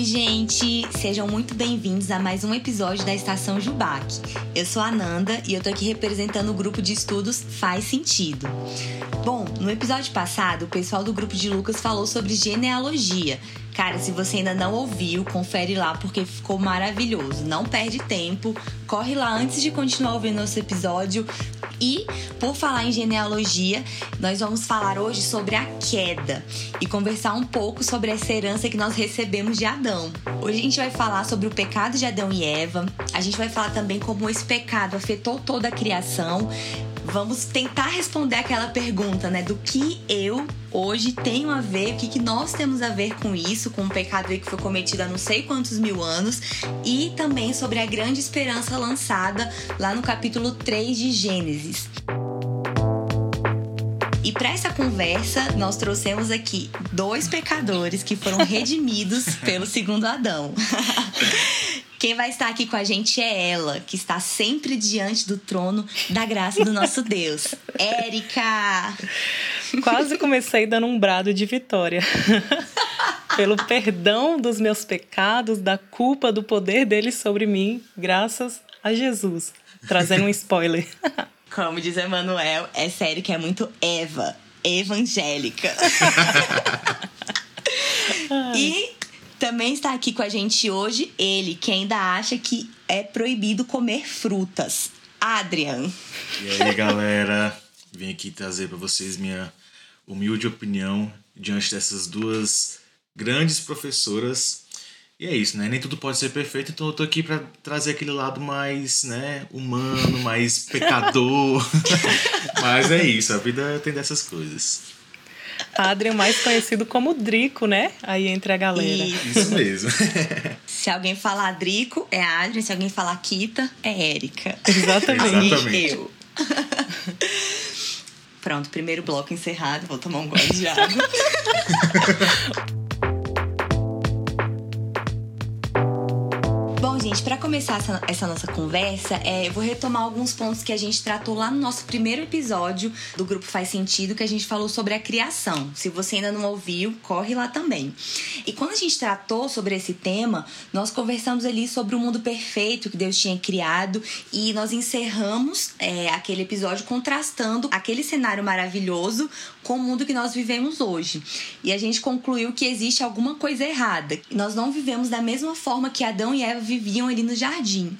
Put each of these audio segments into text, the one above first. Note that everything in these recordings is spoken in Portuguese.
Oi, gente! Sejam muito bem-vindos a mais um episódio da Estação Jubac. Eu sou a Nanda e eu tô aqui representando o grupo de estudos Faz Sentido. Bom, no episódio passado, o pessoal do grupo de Lucas falou sobre genealogia. Cara, se você ainda não ouviu, confere lá porque ficou maravilhoso. Não perde tempo, corre lá antes de continuar ouvindo nosso episódio. E, por falar em genealogia, nós vamos falar hoje sobre a queda e conversar um pouco sobre essa herança que nós recebemos de Adão. Hoje a gente vai falar sobre o pecado de Adão e Eva, a gente vai falar também como esse pecado afetou toda a criação vamos tentar responder aquela pergunta, né? Do que eu hoje tenho a ver, o que, que nós temos a ver com isso, com o pecado que foi cometido há não sei quantos mil anos, e também sobre a grande esperança lançada lá no capítulo 3 de Gênesis. E para essa conversa, nós trouxemos aqui dois pecadores que foram redimidos pelo segundo Adão. Quem vai estar aqui com a gente é ela, que está sempre diante do trono da graça do nosso Deus. Érica! Quase comecei dando um brado de vitória. Pelo perdão dos meus pecados, da culpa do poder dele sobre mim, graças a Jesus. Trazendo um spoiler. Como diz Emanuel, é sério que é muito Eva, evangélica. e também está aqui com a gente hoje ele, que ainda acha que é proibido comer frutas. Adrian. E aí, galera? Vim aqui trazer para vocês minha humilde opinião diante dessas duas grandes professoras. E é isso, né? Nem tudo pode ser perfeito, então eu tô aqui para trazer aquele lado mais, né, humano, mais pecador. Mas é isso, a vida tem dessas coisas. Adrian, mais conhecido como Drico, né? Aí entre a galera. Isso mesmo. se alguém falar Drico, é Adrian. Se alguém falar Kita, é Érica. Exatamente. Exatamente. Eu. Pronto, primeiro bloco encerrado. Vou tomar um gole de água. gente, para começar essa, essa, nossa conversa, é, eu vou retomar alguns pontos que a gente tratou lá no nosso primeiro episódio do Grupo Faz Sentido, que a gente falou sobre a criação. Se você ainda não ouviu, corre lá também. E quando a gente tratou sobre esse tema, nós conversamos ali sobre o mundo perfeito que Deus tinha criado e nós encerramos é, aquele episódio contrastando aquele cenário maravilhoso com o mundo que nós vivemos hoje. E a gente concluiu que existe alguma coisa errada. Nós não vivemos da mesma forma que Adão e Eva viviam ali no jardim.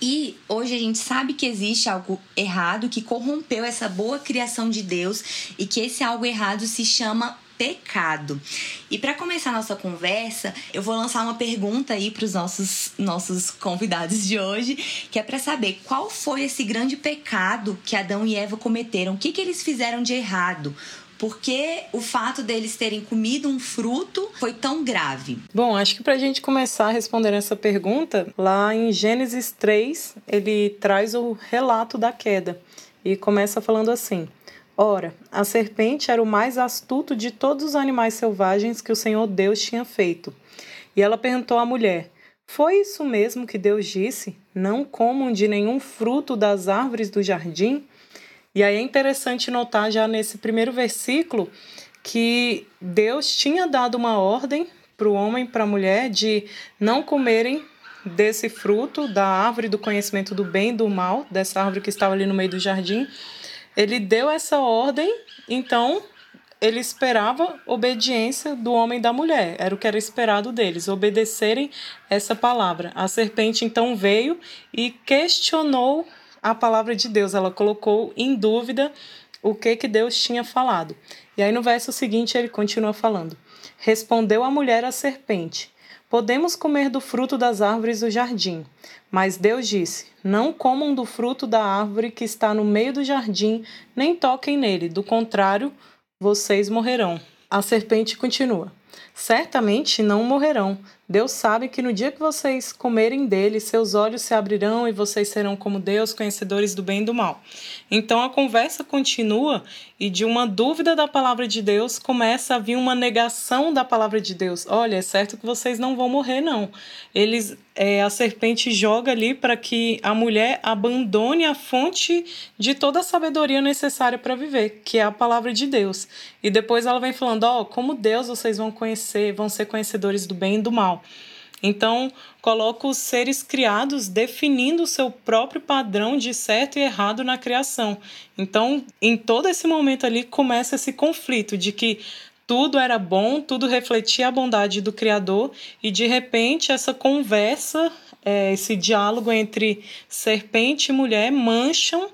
E hoje a gente sabe que existe algo errado que corrompeu essa boa criação de Deus e que esse algo errado se chama pecado. E para começar nossa conversa, eu vou lançar uma pergunta aí para os nossos nossos convidados de hoje, que é para saber qual foi esse grande pecado que Adão e Eva cometeram, o que, que eles fizeram de errado, porque o fato deles terem comido um fruto foi tão grave? Bom, acho que para a gente começar a responder essa pergunta, lá em Gênesis 3, ele traz o relato da queda e começa falando assim: Ora, a serpente era o mais astuto de todos os animais selvagens que o Senhor Deus tinha feito. E ela perguntou à mulher: Foi isso mesmo que Deus disse? Não comam de nenhum fruto das árvores do jardim? E aí é interessante notar já nesse primeiro versículo que Deus tinha dado uma ordem para o homem e para a mulher de não comerem desse fruto da árvore do conhecimento do bem e do mal, dessa árvore que estava ali no meio do jardim ele deu essa ordem, então ele esperava obediência do homem e da mulher, era o que era esperado deles, obedecerem essa palavra. A serpente então veio e questionou a palavra de Deus, ela colocou em dúvida o que que Deus tinha falado. E aí no verso seguinte ele continua falando: Respondeu a mulher à serpente: Podemos comer do fruto das árvores do jardim. Mas Deus disse: Não comam do fruto da árvore que está no meio do jardim, nem toquem nele, do contrário, vocês morrerão. A serpente continua: Certamente não morrerão. Deus sabe que no dia que vocês comerem dele, seus olhos se abrirão e vocês serão como Deus, conhecedores do bem e do mal. Então a conversa continua e de uma dúvida da palavra de Deus começa a vir uma negação da palavra de Deus. Olha, é certo que vocês não vão morrer, não. Eles é, a serpente joga ali para que a mulher abandone a fonte de toda a sabedoria necessária para viver, que é a palavra de Deus. E depois ela vem falando: Ó, oh, como Deus vocês vão conhecer, vão ser conhecedores do bem e do mal. Então, coloca os seres criados definindo o seu próprio padrão de certo e errado na criação. Então, em todo esse momento ali começa esse conflito de que tudo era bom, tudo refletia a bondade do Criador, e de repente essa conversa, é, esse diálogo entre serpente e mulher mancham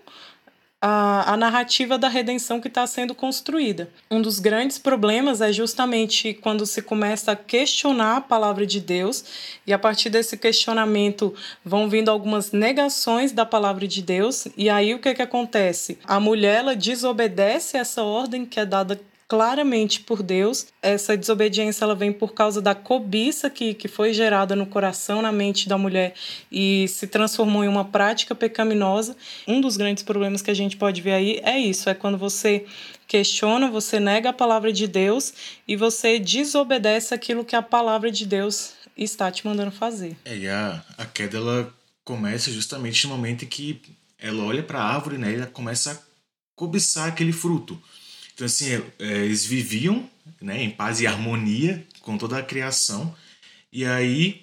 a, a narrativa da redenção que está sendo construída. Um dos grandes problemas é justamente quando se começa a questionar a palavra de Deus, e a partir desse questionamento vão vindo algumas negações da palavra de Deus, e aí o que, que acontece? A mulher ela desobedece essa ordem que é dada claramente por Deus. Essa desobediência ela vem por causa da cobiça que, que foi gerada no coração, na mente da mulher e se transformou em uma prática pecaminosa. Um dos grandes problemas que a gente pode ver aí é isso: é quando você questiona, você nega a palavra de Deus e você desobedece aquilo que a palavra de Deus está te mandando fazer. É, e a, a queda ela começa justamente no momento em que ela olha para a árvore né, e ela começa a cobiçar aquele fruto. Então, assim, é, é, eles viviam né, em paz e harmonia com toda a criação. E aí,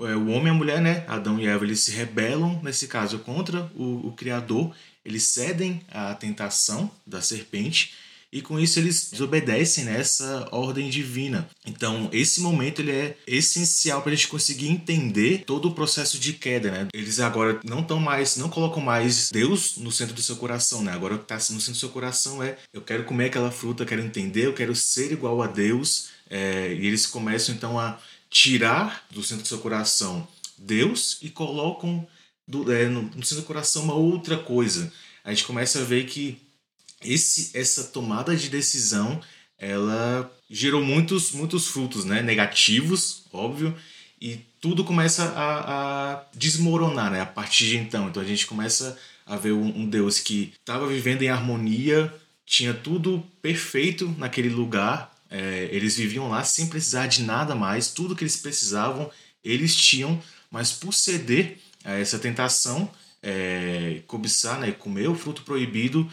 é, o homem e a mulher, né, Adão e Eva, eles se rebelam, nesse caso, contra o, o Criador. Eles cedem à tentação da serpente e com isso eles desobedecem nessa ordem divina. Então, esse momento ele é essencial para a gente conseguir entender todo o processo de queda, né? Eles agora não estão mais, não colocam mais Deus no centro do seu coração, né? Agora o que está no centro do seu coração é eu quero comer aquela fruta, eu quero entender, eu quero ser igual a Deus. É, e eles começam então a tirar do centro do seu coração Deus e colocam do, é, no, no centro do coração uma outra coisa. A gente começa a ver que esse, essa tomada de decisão ela gerou muitos, muitos frutos né? negativos, óbvio, e tudo começa a, a desmoronar né? a partir de então. Então a gente começa a ver um, um Deus que estava vivendo em harmonia, tinha tudo perfeito naquele lugar, é, eles viviam lá sem precisar de nada mais, tudo que eles precisavam eles tinham, mas por ceder a essa tentação, é, cobiçar, né, comer o fruto proibido,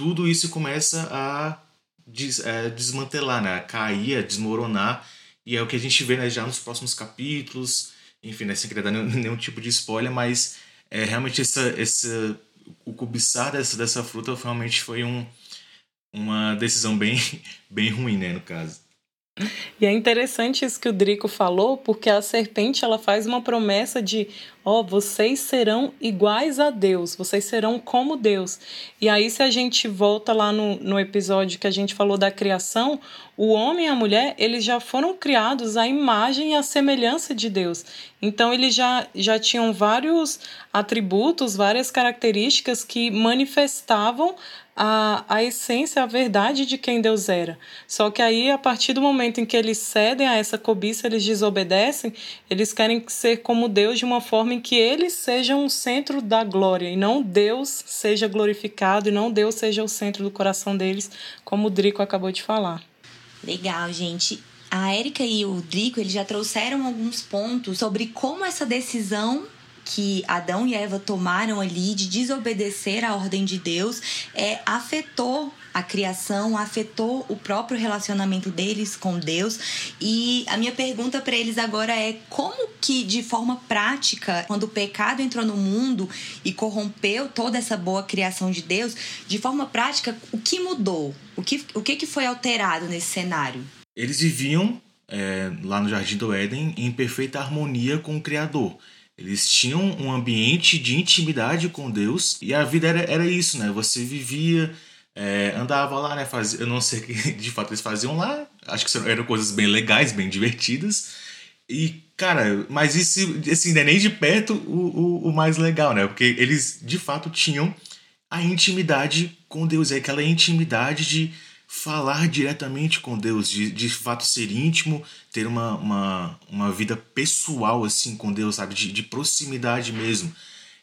tudo isso começa a des, é, desmantelar, né? a cair, a desmoronar. E é o que a gente vê né, já nos próximos capítulos. Enfim, né, sem querer dar nenhum, nenhum tipo de spoiler, mas é, realmente essa, essa, o cobiçar dessa, dessa fruta realmente foi um, uma decisão bem, bem ruim, né, no caso. E é interessante isso que o Drico falou, porque a serpente ela faz uma promessa de, ó, oh, vocês serão iguais a Deus, vocês serão como Deus. E aí se a gente volta lá no, no episódio que a gente falou da criação, o homem e a mulher, eles já foram criados à imagem e à semelhança de Deus. Então eles já, já tinham vários atributos, várias características que manifestavam a, a essência, a verdade de quem Deus era. Só que aí, a partir do momento em que eles cedem a essa cobiça, eles desobedecem, eles querem ser como Deus de uma forma em que eles sejam o centro da glória e não Deus seja glorificado e não Deus seja o centro do coração deles, como o Drico acabou de falar. Legal, gente. A Érica e o Drico eles já trouxeram alguns pontos sobre como essa decisão que Adão e Eva tomaram ali de desobedecer à ordem de Deus é, afetou a criação, afetou o próprio relacionamento deles com Deus. E a minha pergunta para eles agora é como que de forma prática, quando o pecado entrou no mundo e corrompeu toda essa boa criação de Deus, de forma prática, o que mudou? O que, o que, que foi alterado nesse cenário? Eles viviam é, lá no Jardim do Éden em perfeita harmonia com o Criador. Eles tinham um ambiente de intimidade com Deus e a vida era, era isso, né? Você vivia, é, andava lá, né? Fazia, eu não sei o que de fato eles faziam lá, acho que eram coisas bem legais, bem divertidas. E, cara, mas isso, assim, não é nem de perto o, o, o mais legal, né? Porque eles de fato tinham a intimidade com Deus, é aquela intimidade de falar diretamente com Deus, de, de fato ser íntimo, ter uma, uma, uma vida pessoal assim com Deus, sabe? De, de proximidade mesmo.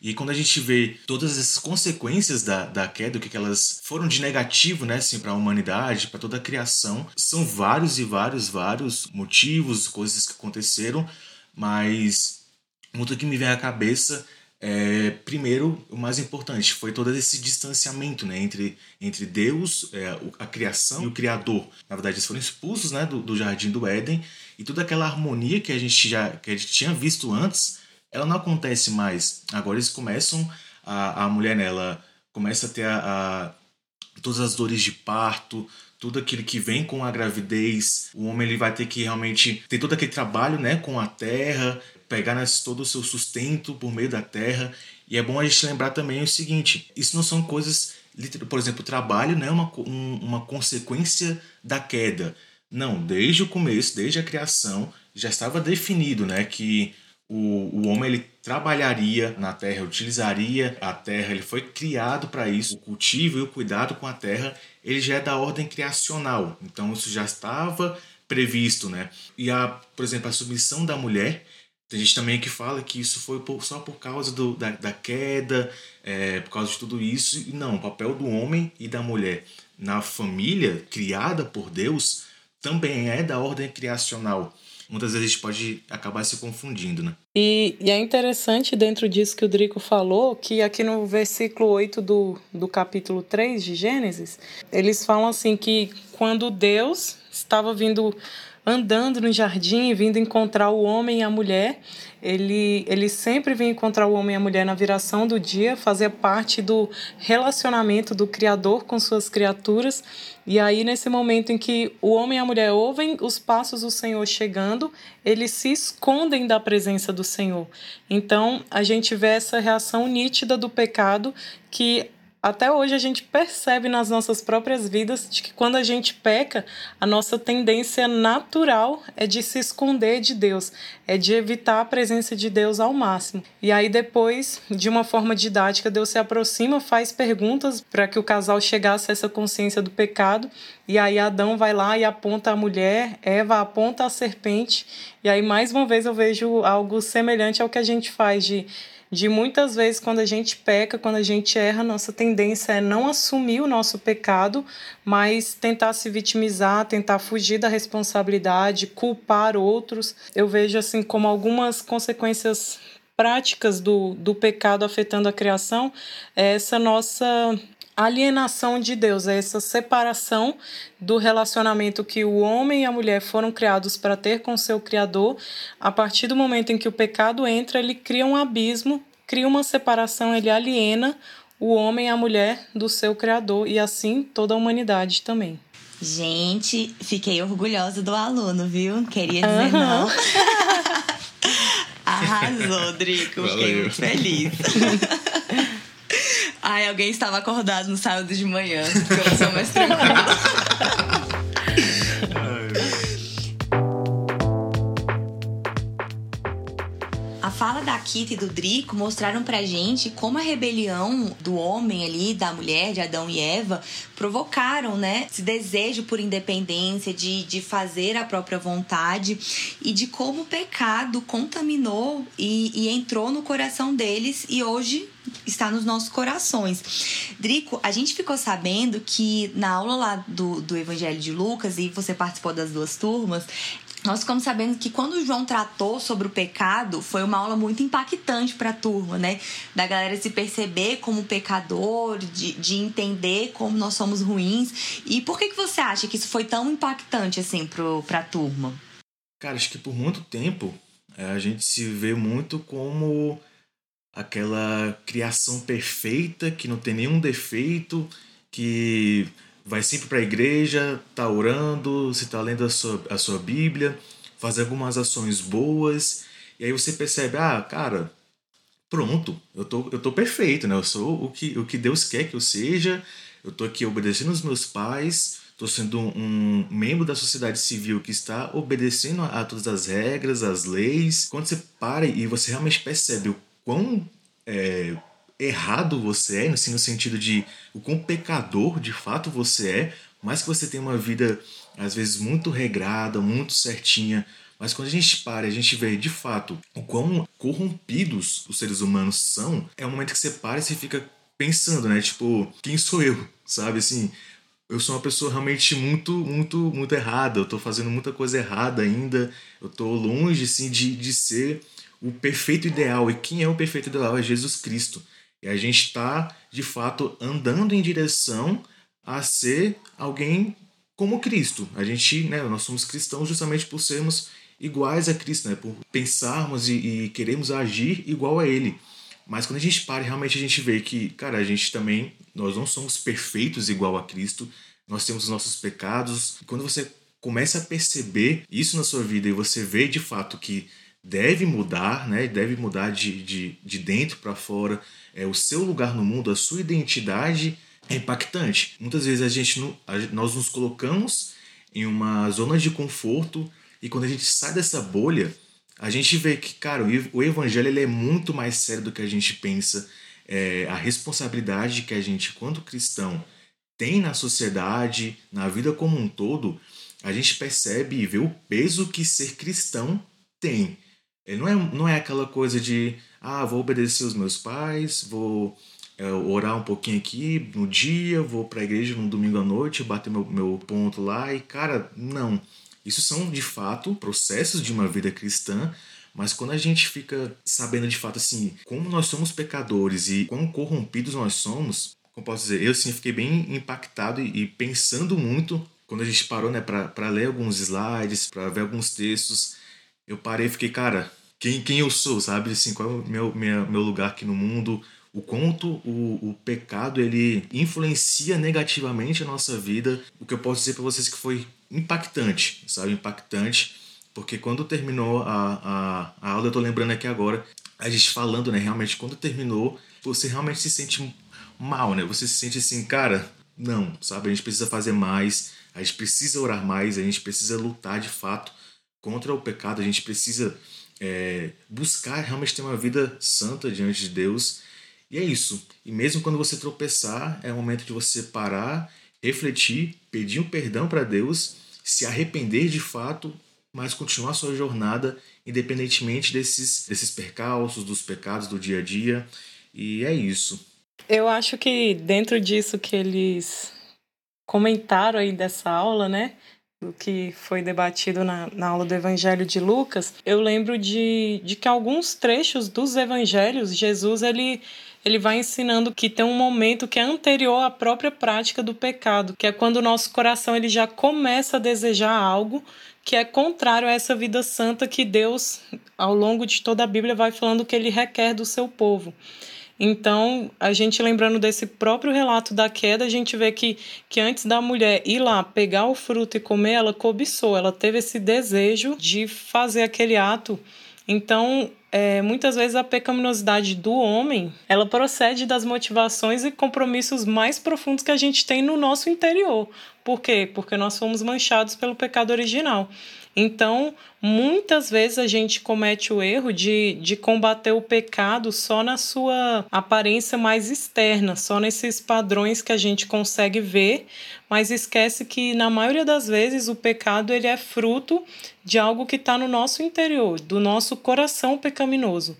E quando a gente vê todas essas consequências da, da queda, o que, que elas foram de negativo, né, assim, para a humanidade, para toda a criação, são vários e vários, vários motivos, coisas que aconteceram, mas muito que me vem à cabeça é, primeiro, o mais importante foi todo esse distanciamento né, entre, entre Deus, é, a criação e o Criador. Na verdade, eles foram expulsos né, do, do jardim do Éden e toda aquela harmonia que a gente já que a gente tinha visto antes, ela não acontece mais. Agora eles começam, a, a mulher nela começa a ter a, a, todas as dores de parto, tudo aquilo que vem com a gravidez. O homem ele vai ter que realmente ter todo aquele trabalho né, com a terra, pegar nesse, todo o seu sustento por meio da terra. E é bom a gente lembrar também o seguinte: isso não são coisas, por exemplo, trabalho não é uma, um, uma consequência da queda. Não, desde o começo, desde a criação, já estava definido né, que o, o homem ele trabalharia na terra, utilizaria a terra, ele foi criado para isso. O cultivo e o cuidado com a terra, ele já é da ordem criacional. Então isso já estava previsto, né? E a, por exemplo, a submissão da mulher, tem gente também que fala que isso foi por, só por causa do, da, da queda, é, por causa de tudo isso. E não, o papel do homem e da mulher na família criada por Deus também é da ordem criacional. Muitas vezes a gente pode acabar se confundindo, né? E, e, é interessante dentro disso que o Drico falou, que aqui no versículo 8 do, do capítulo 3 de Gênesis, eles falam assim que quando Deus estava vindo andando no jardim, vindo encontrar o homem e a mulher. Ele, ele sempre vinha encontrar o homem e a mulher na viração do dia, fazia parte do relacionamento do Criador com suas criaturas. E aí, nesse momento em que o homem e a mulher ouvem os passos do Senhor chegando, eles se escondem da presença do Senhor. Então, a gente vê essa reação nítida do pecado que até hoje a gente percebe nas nossas próprias vidas de que quando a gente peca, a nossa tendência natural é de se esconder de Deus, é de evitar a presença de Deus ao máximo. E aí depois, de uma forma didática, Deus se aproxima, faz perguntas para que o casal chegasse a essa consciência do pecado, e aí Adão vai lá e aponta a mulher, Eva aponta a serpente, e aí mais uma vez eu vejo algo semelhante ao que a gente faz de de muitas vezes quando a gente peca, quando a gente erra, nossa tendência é não assumir o nosso pecado, mas tentar se vitimizar, tentar fugir da responsabilidade, culpar outros. Eu vejo assim como algumas consequências práticas do, do pecado afetando a criação, é essa nossa alienação de Deus, é essa separação do relacionamento que o homem e a mulher foram criados para ter com seu Criador. A partir do momento em que o pecado entra, ele cria um abismo, cria uma separação, ele aliena o homem e a mulher do seu Criador e assim toda a humanidade também. Gente, fiquei orgulhosa do aluno, viu? Queria dizer uhum. não. Arrasou, Drico. Fiquei muito feliz. Ai, alguém estava acordado no sábado de manhã, porque eu sou mais tranquila. A fala da Kita e do Drico mostraram pra gente como a rebelião do homem ali, da mulher, de Adão e Eva, provocaram, né? Esse desejo por independência, de, de fazer a própria vontade e de como o pecado contaminou e, e entrou no coração deles e hoje está nos nossos corações. Drico, a gente ficou sabendo que na aula lá do, do Evangelho de Lucas, e você participou das duas turmas, nós ficamos sabendo que quando o João tratou sobre o pecado, foi uma aula muito impactante para a turma, né? Da galera se perceber como pecador, de, de entender como nós somos ruins. E por que, que você acha que isso foi tão impactante assim para a turma? Cara, acho que por muito tempo é, a gente se vê muito como aquela criação perfeita que não tem nenhum defeito, que vai sempre para a igreja, tá orando, você tá lendo a sua, a sua Bíblia, faz algumas ações boas, e aí você percebe, ah, cara, pronto, eu tô, eu tô perfeito, né? Eu sou o que, o que Deus quer que eu seja, eu tô aqui obedecendo os meus pais, tô sendo um membro da sociedade civil que está obedecendo a, a todas as regras, as leis. Quando você para e você realmente percebe o quão é, errado você é, assim, no sentido de o quão pecador de fato você é, mas que você tem uma vida às vezes muito regrada, muito certinha, mas quando a gente para e a gente vê de fato o quão corrompidos os seres humanos são, é um momento que você para e você fica pensando, né? Tipo, quem sou eu? Sabe assim, eu sou uma pessoa realmente muito, muito, muito errada. Eu tô fazendo muita coisa errada ainda. Eu tô longe, assim, de, de ser o perfeito ideal. E quem é o perfeito ideal? É Jesus Cristo. E a gente está, de fato, andando em direção a ser alguém como Cristo. A gente, né, nós somos cristãos justamente por sermos iguais a Cristo, né, por pensarmos e, e queremos agir igual a Ele. Mas quando a gente para, realmente a gente vê que, cara, a gente também, nós não somos perfeitos igual a Cristo, nós temos os nossos pecados. E quando você começa a perceber isso na sua vida e você vê de fato que deve mudar, né? Deve mudar de, de, de dentro para fora. É o seu lugar no mundo, a sua identidade é impactante. Muitas vezes a gente nós nos colocamos em uma zona de conforto e quando a gente sai dessa bolha, a gente vê que, cara, o evangelho ele é muito mais sério do que a gente pensa. É, a responsabilidade que a gente, quanto cristão, tem na sociedade, na vida como um todo, a gente percebe e vê o peso que ser cristão tem. Ele não é, não é aquela coisa de, ah, vou obedecer os meus pais, vou é, orar um pouquinho aqui no dia, vou para a igreja no domingo à noite, bater meu, meu ponto lá e, cara, não. Isso são, de fato, processos de uma vida cristã, mas quando a gente fica sabendo de fato assim, como nós somos pecadores e quão corrompidos nós somos, como posso dizer, eu assim fiquei bem impactado e, e pensando muito quando a gente parou, né, para ler alguns slides, para ver alguns textos, eu parei e fiquei, cara, quem, quem eu sou, sabe? Assim, qual é o meu, minha, meu lugar aqui no mundo? O quanto o, o pecado ele influencia negativamente a nossa vida. O que eu posso dizer para vocês que foi impactante, sabe? Impactante, porque quando terminou a, a, a aula, eu tô lembrando aqui agora, a gente falando, né? Realmente, quando terminou, você realmente se sente mal, né? Você se sente assim, cara, não, sabe? A gente precisa fazer mais, a gente precisa orar mais, a gente precisa lutar de fato contra o pecado, a gente precisa é, buscar realmente ter uma vida santa diante de Deus. E é isso. E mesmo quando você tropeçar, é o momento de você parar refletir, pedir um perdão para Deus, se arrepender de fato, mas continuar sua jornada independentemente desses, desses percalços, dos pecados do dia a dia. E é isso. Eu acho que dentro disso que eles comentaram aí dessa aula, né? Do que foi debatido na, na aula do Evangelho de Lucas, eu lembro de, de que alguns trechos dos evangelhos, Jesus ele ele vai ensinando que tem um momento que é anterior à própria prática do pecado, que é quando o nosso coração ele já começa a desejar algo que é contrário a essa vida santa que Deus, ao longo de toda a Bíblia, vai falando que ele requer do seu povo. Então, a gente lembrando desse próprio relato da queda, a gente vê que, que antes da mulher ir lá pegar o fruto e comer, ela cobiçou, ela teve esse desejo de fazer aquele ato. Então, é, muitas vezes a pecaminosidade do homem ela procede das motivações e compromissos mais profundos que a gente tem no nosso interior. Por quê? Porque nós fomos manchados pelo pecado original. Então, muitas vezes a gente comete o erro de, de combater o pecado só na sua aparência mais externa, só nesses padrões que a gente consegue ver, mas esquece que na maioria das vezes o pecado ele é fruto de algo que está no nosso interior, do nosso coração pecaminoso.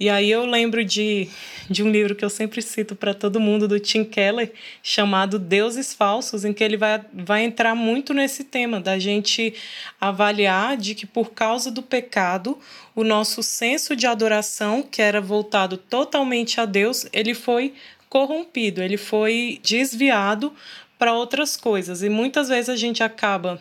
E aí eu lembro de, de um livro que eu sempre cito para todo mundo, do Tim Keller, chamado Deuses Falsos, em que ele vai, vai entrar muito nesse tema, da gente avaliar de que por causa do pecado, o nosso senso de adoração, que era voltado totalmente a Deus, ele foi corrompido, ele foi desviado para outras coisas. E muitas vezes a gente acaba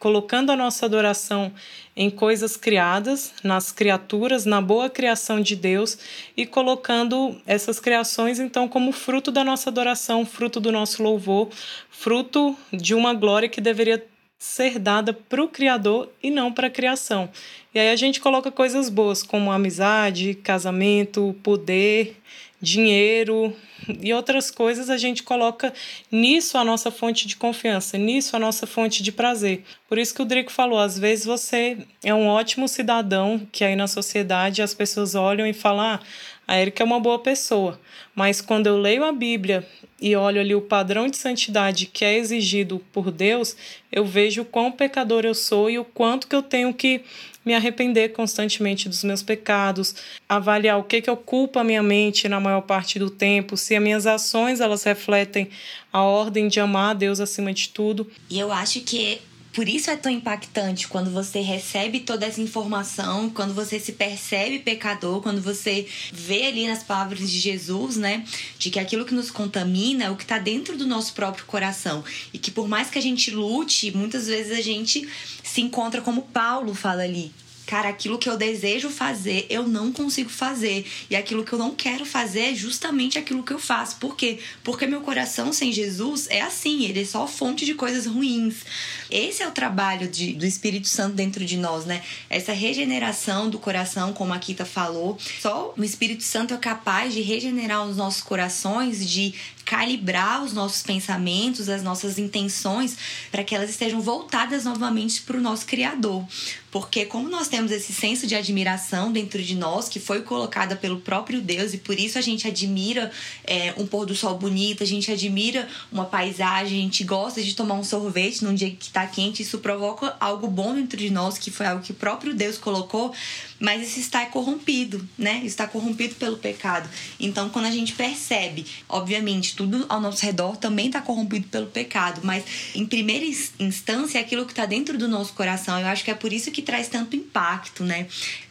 colocando a nossa adoração em coisas criadas, nas criaturas, na boa criação de Deus e colocando essas criações então como fruto da nossa adoração, fruto do nosso louvor, fruto de uma glória que deveria ser dada para o Criador e não para a criação. E aí a gente coloca coisas boas como amizade, casamento, poder, dinheiro, e outras coisas a gente coloca nisso a nossa fonte de confiança, nisso a nossa fonte de prazer. Por isso que o Drico falou, às vezes você é um ótimo cidadão que aí na sociedade as pessoas olham e falam: "Ah, a Erika é uma boa pessoa". Mas quando eu leio a Bíblia e olho ali o padrão de santidade que é exigido por Deus, eu vejo o quão pecador eu sou e o quanto que eu tenho que me arrepender constantemente dos meus pecados, avaliar o que que ocupa a minha mente na maior parte do tempo, se as minhas ações elas refletem a ordem de amar a Deus acima de tudo. E eu acho que por isso é tão impactante quando você recebe toda essa informação, quando você se percebe pecador, quando você vê ali nas palavras de Jesus, né, de que aquilo que nos contamina é o que está dentro do nosso próprio coração e que por mais que a gente lute, muitas vezes a gente se encontra como Paulo fala ali, cara, aquilo que eu desejo fazer, eu não consigo fazer. E aquilo que eu não quero fazer é justamente aquilo que eu faço. Por quê? Porque meu coração sem Jesus é assim, ele é só fonte de coisas ruins. Esse é o trabalho de, do Espírito Santo dentro de nós, né? Essa regeneração do coração, como a Kita falou. Só o Espírito Santo é capaz de regenerar os nossos corações, de calibrar os nossos pensamentos, as nossas intenções, para que elas estejam voltadas novamente para o nosso Criador. Porque, como nós temos esse senso de admiração dentro de nós, que foi colocada pelo próprio Deus, e por isso a gente admira é, um pôr do sol bonito, a gente admira uma paisagem, a gente gosta de tomar um sorvete num dia que está quente, isso provoca algo bom dentro de nós, que foi algo que o próprio Deus colocou mas isso está corrompido, né? Está corrompido pelo pecado. Então, quando a gente percebe, obviamente, tudo ao nosso redor também está corrompido pelo pecado, mas em primeira instância é aquilo que está dentro do nosso coração. Eu acho que é por isso que traz tanto impacto, né?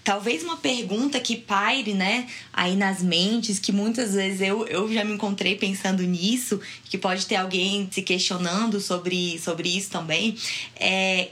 Talvez uma pergunta que paire, né, aí nas mentes, que muitas vezes eu, eu já me encontrei pensando nisso, que pode ter alguém se questionando sobre, sobre isso também, é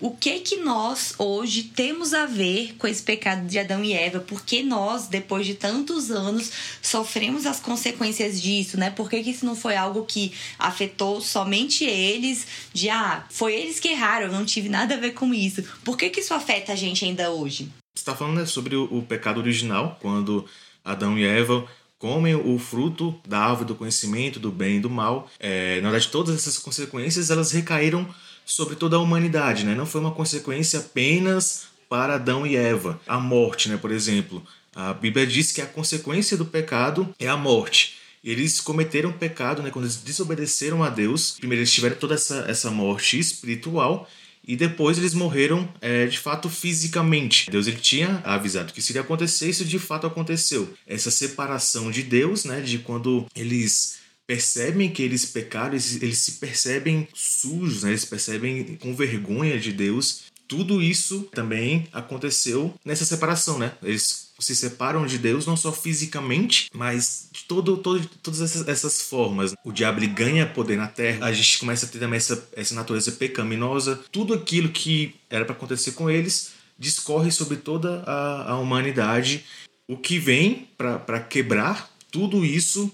o que que nós hoje temos a ver com esse pecado de Adão e Eva? Por que nós, depois de tantos anos, sofremos as consequências disso, né? Por que, que isso não foi algo que afetou somente eles? De ah, foi eles que erraram, eu não tive nada a ver com isso. Por que, que isso afeta a gente ainda hoje? Está falando né, sobre o, o pecado original, quando Adão e Eva comem o fruto da árvore do conhecimento do bem e do mal. É, na verdade, todas essas consequências elas recaíram sobre toda a humanidade, né? Não foi uma consequência apenas para Adão e Eva. A morte, né, por exemplo. A Bíblia diz que a consequência do pecado é a morte. Eles cometeram pecado, né, quando eles desobedeceram a Deus. Primeiro eles tiveram toda essa, essa morte espiritual e depois eles morreram é, de fato fisicamente. Deus ele tinha avisado que se iria acontecer, isso de fato aconteceu. Essa separação de Deus, né, de quando eles percebem que eles pecaram, eles, eles se percebem sujos, né? eles percebem com vergonha de Deus. Tudo isso também aconteceu nessa separação, né? Eles se separam de Deus não só fisicamente, mas de todo, todo, todas essas, essas formas. O diabo ganha poder na terra, a gente começa a ter também essa, essa natureza pecaminosa. Tudo aquilo que era para acontecer com eles discorre sobre toda a, a humanidade. O que vem para quebrar tudo isso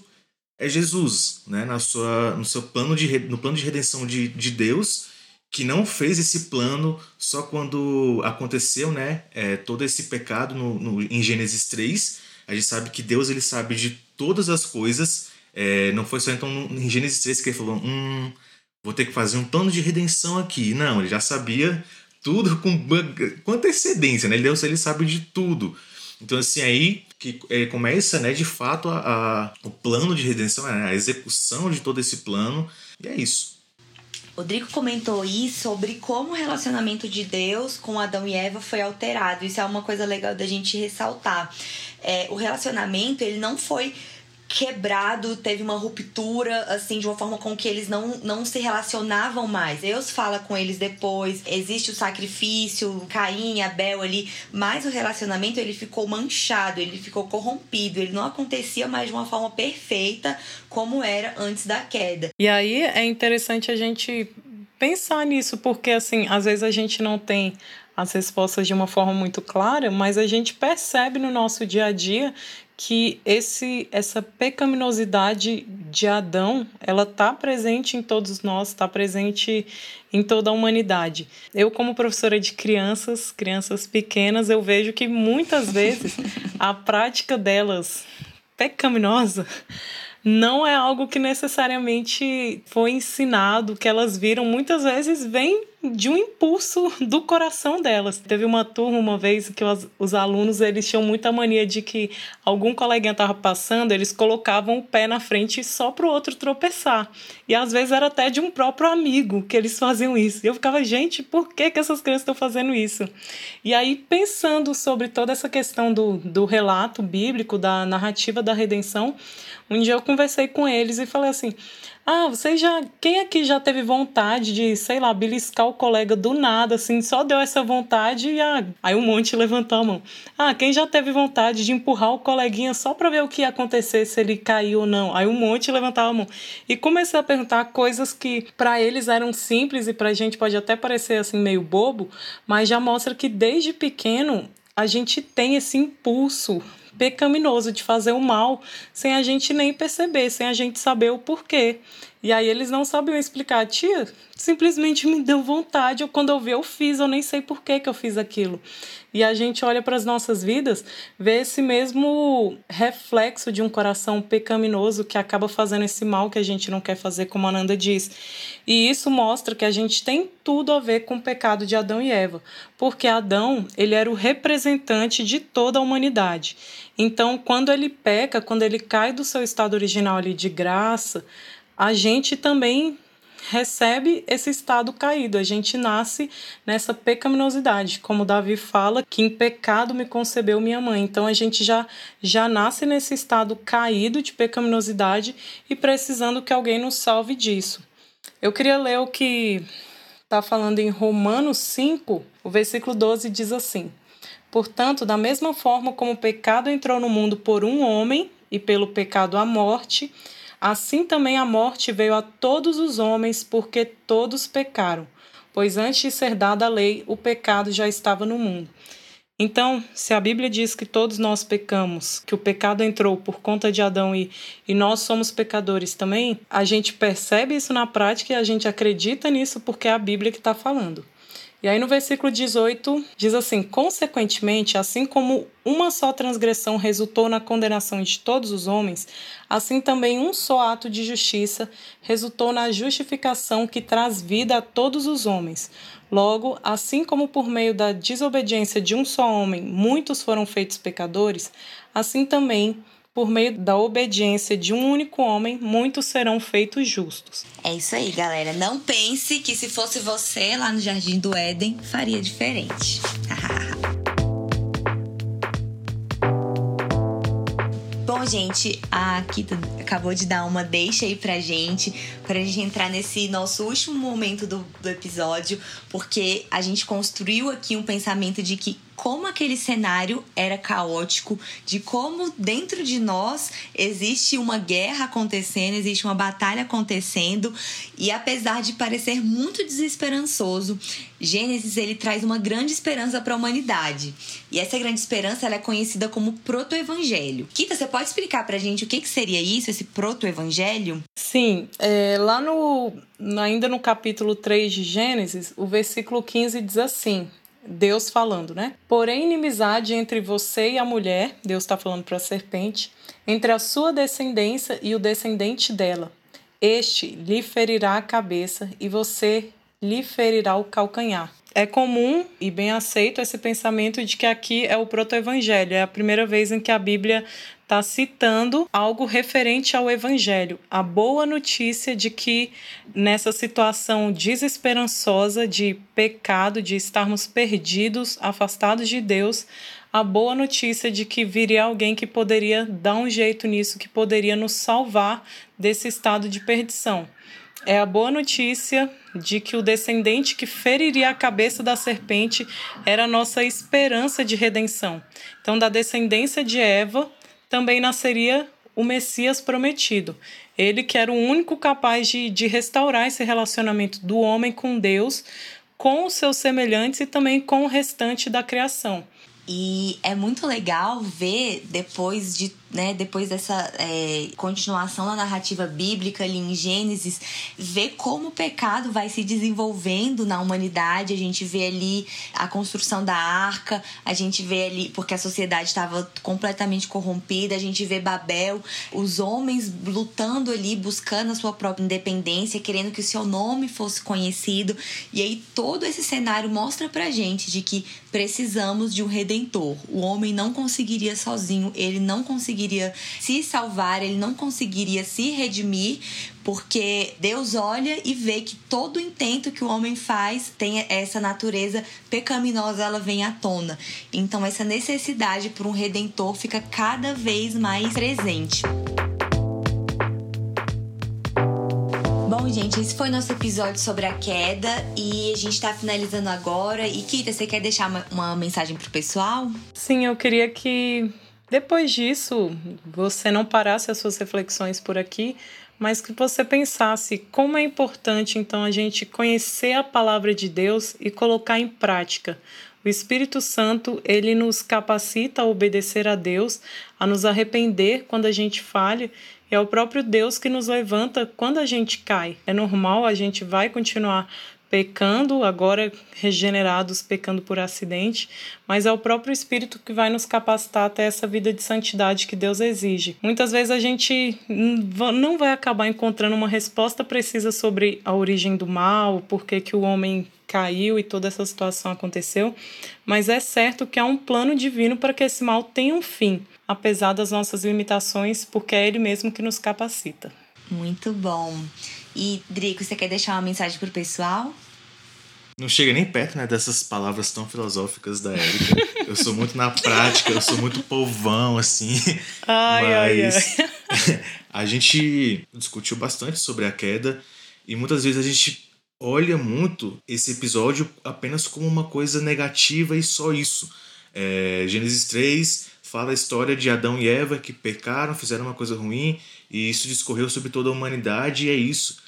é Jesus, né? Na sua, no seu plano de, no plano de redenção de, de Deus, que não fez esse plano só quando aconteceu, né? É, todo esse pecado no, no, em Gênesis 3. A gente sabe que Deus ele sabe de todas as coisas. É, não foi só então em Gênesis 3 que ele falou: hum, vou ter que fazer um plano de redenção aqui. Não, ele já sabia tudo com, com antecedência, né? Deus ele sabe de tudo. Então, assim, aí que é, começa, né, de fato, a, a, o plano de redenção, né, a execução de todo esse plano, e é isso. Rodrigo comentou aí sobre como o relacionamento de Deus com Adão e Eva foi alterado. Isso é uma coisa legal da gente ressaltar. É, o relacionamento, ele não foi quebrado, teve uma ruptura, assim, de uma forma com que eles não, não se relacionavam mais. Deus fala com eles depois, existe o sacrifício, Caim, Abel ali, mas o relacionamento ele ficou manchado, ele ficou corrompido, ele não acontecia mais de uma forma perfeita como era antes da queda. E aí é interessante a gente pensar nisso, porque assim, às vezes a gente não tem as respostas de uma forma muito clara, mas a gente percebe no nosso dia a dia que esse essa pecaminosidade de Adão, ela está presente em todos nós, está presente em toda a humanidade. Eu como professora de crianças, crianças pequenas, eu vejo que muitas vezes a prática delas pecaminosa não é algo que necessariamente foi ensinado, que elas viram, muitas vezes vem de um impulso do coração delas. Teve uma turma uma vez que os, os alunos eles tinham muita mania de que algum coleguinha estava passando, eles colocavam o pé na frente só para o outro tropeçar. E às vezes era até de um próprio amigo que eles faziam isso. E eu ficava, gente, por que, que essas crianças estão fazendo isso? E aí, pensando sobre toda essa questão do, do relato bíblico, da narrativa da redenção, um dia eu conversei com eles e falei assim: Ah, você já. Quem aqui já teve vontade de, sei lá, beliscar o colega do nada, assim, só deu essa vontade e ah, aí um monte levantou a mão. Ah, quem já teve vontade de empurrar o coleguinha só para ver o que ia acontecer, se ele caiu ou não? Aí um monte levantava a mão. E comecei a perguntar coisas que para eles eram simples e pra gente pode até parecer assim meio bobo, mas já mostra que desde pequeno a gente tem esse impulso pecaminoso de fazer o mal sem a gente nem perceber, sem a gente saber o porquê. E aí eles não sabiam explicar, tia, simplesmente me deu vontade, quando eu vi eu fiz, eu nem sei por que, que eu fiz aquilo. E a gente olha para as nossas vidas, vê esse mesmo reflexo de um coração pecaminoso que acaba fazendo esse mal que a gente não quer fazer, como a Nanda diz. E isso mostra que a gente tem tudo a ver com o pecado de Adão e Eva, porque Adão, ele era o representante de toda a humanidade. Então, quando ele peca, quando ele cai do seu estado original ali de graça, a gente também recebe esse estado caído. A gente nasce nessa pecaminosidade, como Davi fala, que em pecado me concebeu minha mãe. Então a gente já já nasce nesse estado caído de pecaminosidade e precisando que alguém nos salve disso. Eu queria ler o que está falando em Romanos 5, o versículo 12 diz assim: Portanto, da mesma forma como o pecado entrou no mundo por um homem e pelo pecado a morte, Assim também a morte veio a todos os homens, porque todos pecaram. Pois antes de ser dada a lei, o pecado já estava no mundo. Então, se a Bíblia diz que todos nós pecamos, que o pecado entrou por conta de Adão e, e nós somos pecadores também, a gente percebe isso na prática e a gente acredita nisso porque é a Bíblia que está falando. E aí no versículo 18 diz assim: Consequentemente, assim como uma só transgressão resultou na condenação de todos os homens, assim também um só ato de justiça resultou na justificação que traz vida a todos os homens. Logo, assim como por meio da desobediência de um só homem muitos foram feitos pecadores, assim também por meio da obediência de um único homem, muitos serão feitos justos. É isso aí, galera. Não pense que se fosse você lá no Jardim do Éden, faria diferente. Bom, gente, a Kita acabou de dar uma deixa aí pra gente, pra gente entrar nesse nosso último momento do, do episódio, porque a gente construiu aqui um pensamento de que como aquele cenário era caótico, de como dentro de nós existe uma guerra acontecendo, existe uma batalha acontecendo, e apesar de parecer muito desesperançoso, Gênesis ele traz uma grande esperança para a humanidade. E essa grande esperança ela é conhecida como proto-evangelho. Kita, você pode explicar para a gente o que, que seria isso, esse proto-evangelho? Sim, é, lá no ainda no capítulo 3 de Gênesis, o versículo 15 diz assim: Deus falando, né? Porém, inimizade entre você e a mulher, Deus está falando para a serpente, entre a sua descendência e o descendente dela. Este lhe ferirá a cabeça e você lhe ferirá o calcanhar. É comum e bem aceito esse pensamento de que aqui é o proto-evangelho, é a primeira vez em que a Bíblia está citando algo referente ao Evangelho, a boa notícia de que nessa situação desesperançosa de pecado, de estarmos perdidos, afastados de Deus, a boa notícia de que viria alguém que poderia dar um jeito nisso, que poderia nos salvar desse estado de perdição. É a boa notícia de que o descendente que feriria a cabeça da serpente era a nossa esperança de redenção. Então, da descendência de Eva, também nasceria o Messias prometido. Ele que era o único capaz de, de restaurar esse relacionamento do homem com Deus, com os seus semelhantes e também com o restante da criação. E é muito legal ver depois de né, depois dessa é, continuação da narrativa bíblica ali em Gênesis, ver como o pecado vai se desenvolvendo na humanidade. A gente vê ali a construção da arca, a gente vê ali, porque a sociedade estava completamente corrompida, a gente vê Babel, os homens lutando ali, buscando a sua própria independência, querendo que o seu nome fosse conhecido. E aí todo esse cenário mostra pra gente de que precisamos de um redentor. O homem não conseguiria sozinho, ele não conseguiria conseguiria se salvar, ele não conseguiria se redimir, porque Deus olha e vê que todo intento que o homem faz tem essa natureza pecaminosa, ela vem à tona. Então essa necessidade por um redentor fica cada vez mais presente. Bom, gente, esse foi nosso episódio sobre a queda e a gente tá finalizando agora. E Kita, você quer deixar uma, uma mensagem pro pessoal? Sim, eu queria que depois disso você não parasse as suas reflexões por aqui, mas que você pensasse como é importante então a gente conhecer a palavra de Deus e colocar em prática. O Espírito Santo, ele nos capacita a obedecer a Deus, a nos arrepender quando a gente falha é o próprio Deus que nos levanta quando a gente cai. É normal, a gente vai continuar pecando, agora regenerados, pecando por acidente, mas é o próprio Espírito que vai nos capacitar até essa vida de santidade que Deus exige. Muitas vezes a gente não vai acabar encontrando uma resposta precisa sobre a origem do mal, por que, que o homem caiu e toda essa situação aconteceu, mas é certo que há um plano divino para que esse mal tenha um fim apesar das nossas limitações, porque é Ele mesmo que nos capacita. Muito bom. E, Drico, você quer deixar uma mensagem para o pessoal? Não chega nem perto né, dessas palavras tão filosóficas da Érica. Eu sou muito na prática, eu sou muito povão, assim. Ai, mas ai, ai. a gente discutiu bastante sobre a queda e muitas vezes a gente olha muito esse episódio apenas como uma coisa negativa e só isso. É, Gênesis 3 fala a história de Adão e Eva que pecaram, fizeram uma coisa ruim e isso discorreu sobre toda a humanidade e é isso.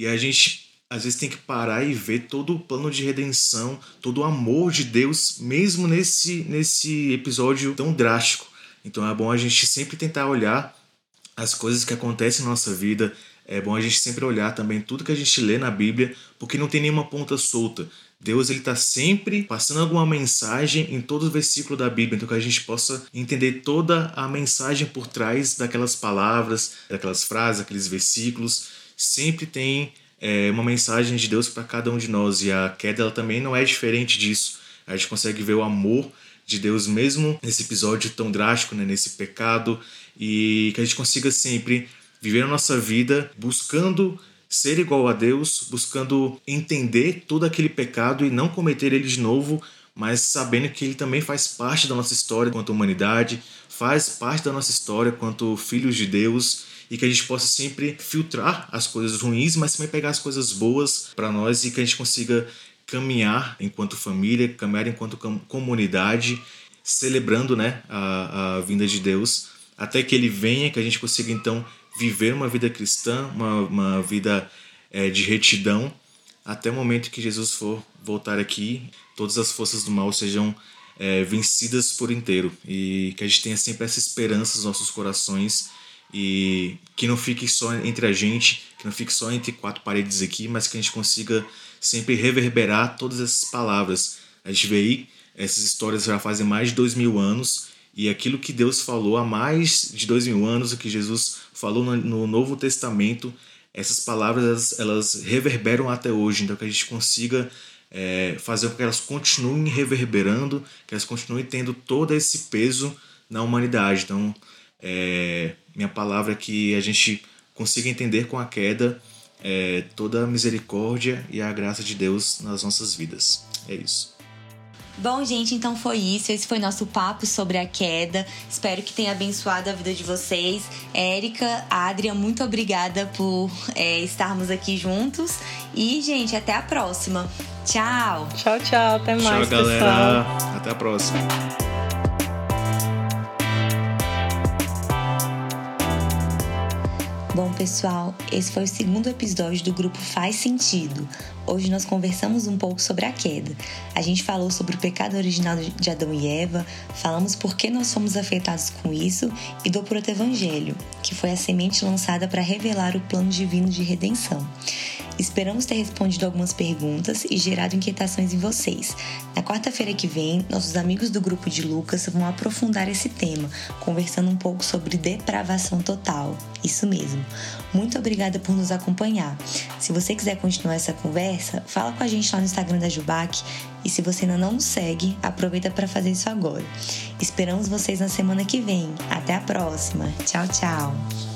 E a gente às vezes tem que parar e ver todo o plano de redenção, todo o amor de Deus, mesmo nesse, nesse episódio tão drástico. Então é bom a gente sempre tentar olhar as coisas que acontecem na nossa vida. É bom a gente sempre olhar também tudo que a gente lê na Bíblia, porque não tem nenhuma ponta solta. Deus ele está sempre passando alguma mensagem em todo o versículo da Bíblia, então que a gente possa entender toda a mensagem por trás daquelas palavras, daquelas frases, aqueles versículos. Sempre tem é, uma mensagem de Deus para cada um de nós e a queda ela também não é diferente disso. A gente consegue ver o amor de Deus mesmo nesse episódio tão drástico, né, nesse pecado e que a gente consiga sempre viver a nossa vida buscando ser igual a Deus, buscando entender todo aquele pecado e não cometer ele de novo, mas sabendo que ele também faz parte da nossa história quanto humanidade, faz parte da nossa história quanto filhos de Deus e que a gente possa sempre filtrar as coisas ruins, mas também pegar as coisas boas para nós e que a gente consiga caminhar enquanto família, caminhar enquanto comunidade, celebrando né, a, a vinda de Deus, até que ele venha, que a gente consiga então viver uma vida cristã, uma, uma vida é, de retidão, até o momento que Jesus for voltar aqui, todas as forças do mal sejam é, vencidas por inteiro e que a gente tenha sempre essa esperança nos nossos corações e que não fique só entre a gente, que não fique só entre quatro paredes aqui, mas que a gente consiga sempre reverberar todas essas palavras. A gente vê aí, essas histórias já fazem mais de dois mil anos e aquilo que Deus falou há mais de dois mil anos, o que Jesus falou no, Novo Testamento, essas palavras elas, elas, reverberam até hoje. Então que a gente consiga é, fazer com que elas continuem reverberando, que elas continuem tendo todo esse peso na humanidade. Então, é, minha palavra é que a gente consiga entender com a queda é, toda a misericórdia e a graça de Deus nas nossas vidas. É isso. Bom, gente, então foi isso. Esse foi nosso papo sobre a queda. Espero que tenha abençoado a vida de vocês. Érica, Adria, muito obrigada por é, estarmos aqui juntos. E, gente, até a próxima. Tchau. Tchau, tchau. Até mais, tchau, galera. Pessoal. Até a próxima. Bom, pessoal, esse foi o segundo episódio do grupo Faz Sentido. Hoje nós conversamos um pouco sobre a queda. A gente falou sobre o pecado original de Adão e Eva, falamos por que nós somos afetados com isso e do proto-evangelho, que foi a semente lançada para revelar o plano divino de redenção. Esperamos ter respondido algumas perguntas e gerado inquietações em vocês. Na quarta-feira que vem, nossos amigos do grupo de Lucas vão aprofundar esse tema, conversando um pouco sobre depravação total. Isso mesmo. Muito obrigada por nos acompanhar. Se você quiser continuar essa conversa, fala com a gente lá no Instagram da Jubac e se você ainda não nos segue, aproveita para fazer isso agora. Esperamos vocês na semana que vem. Até a próxima. Tchau, tchau.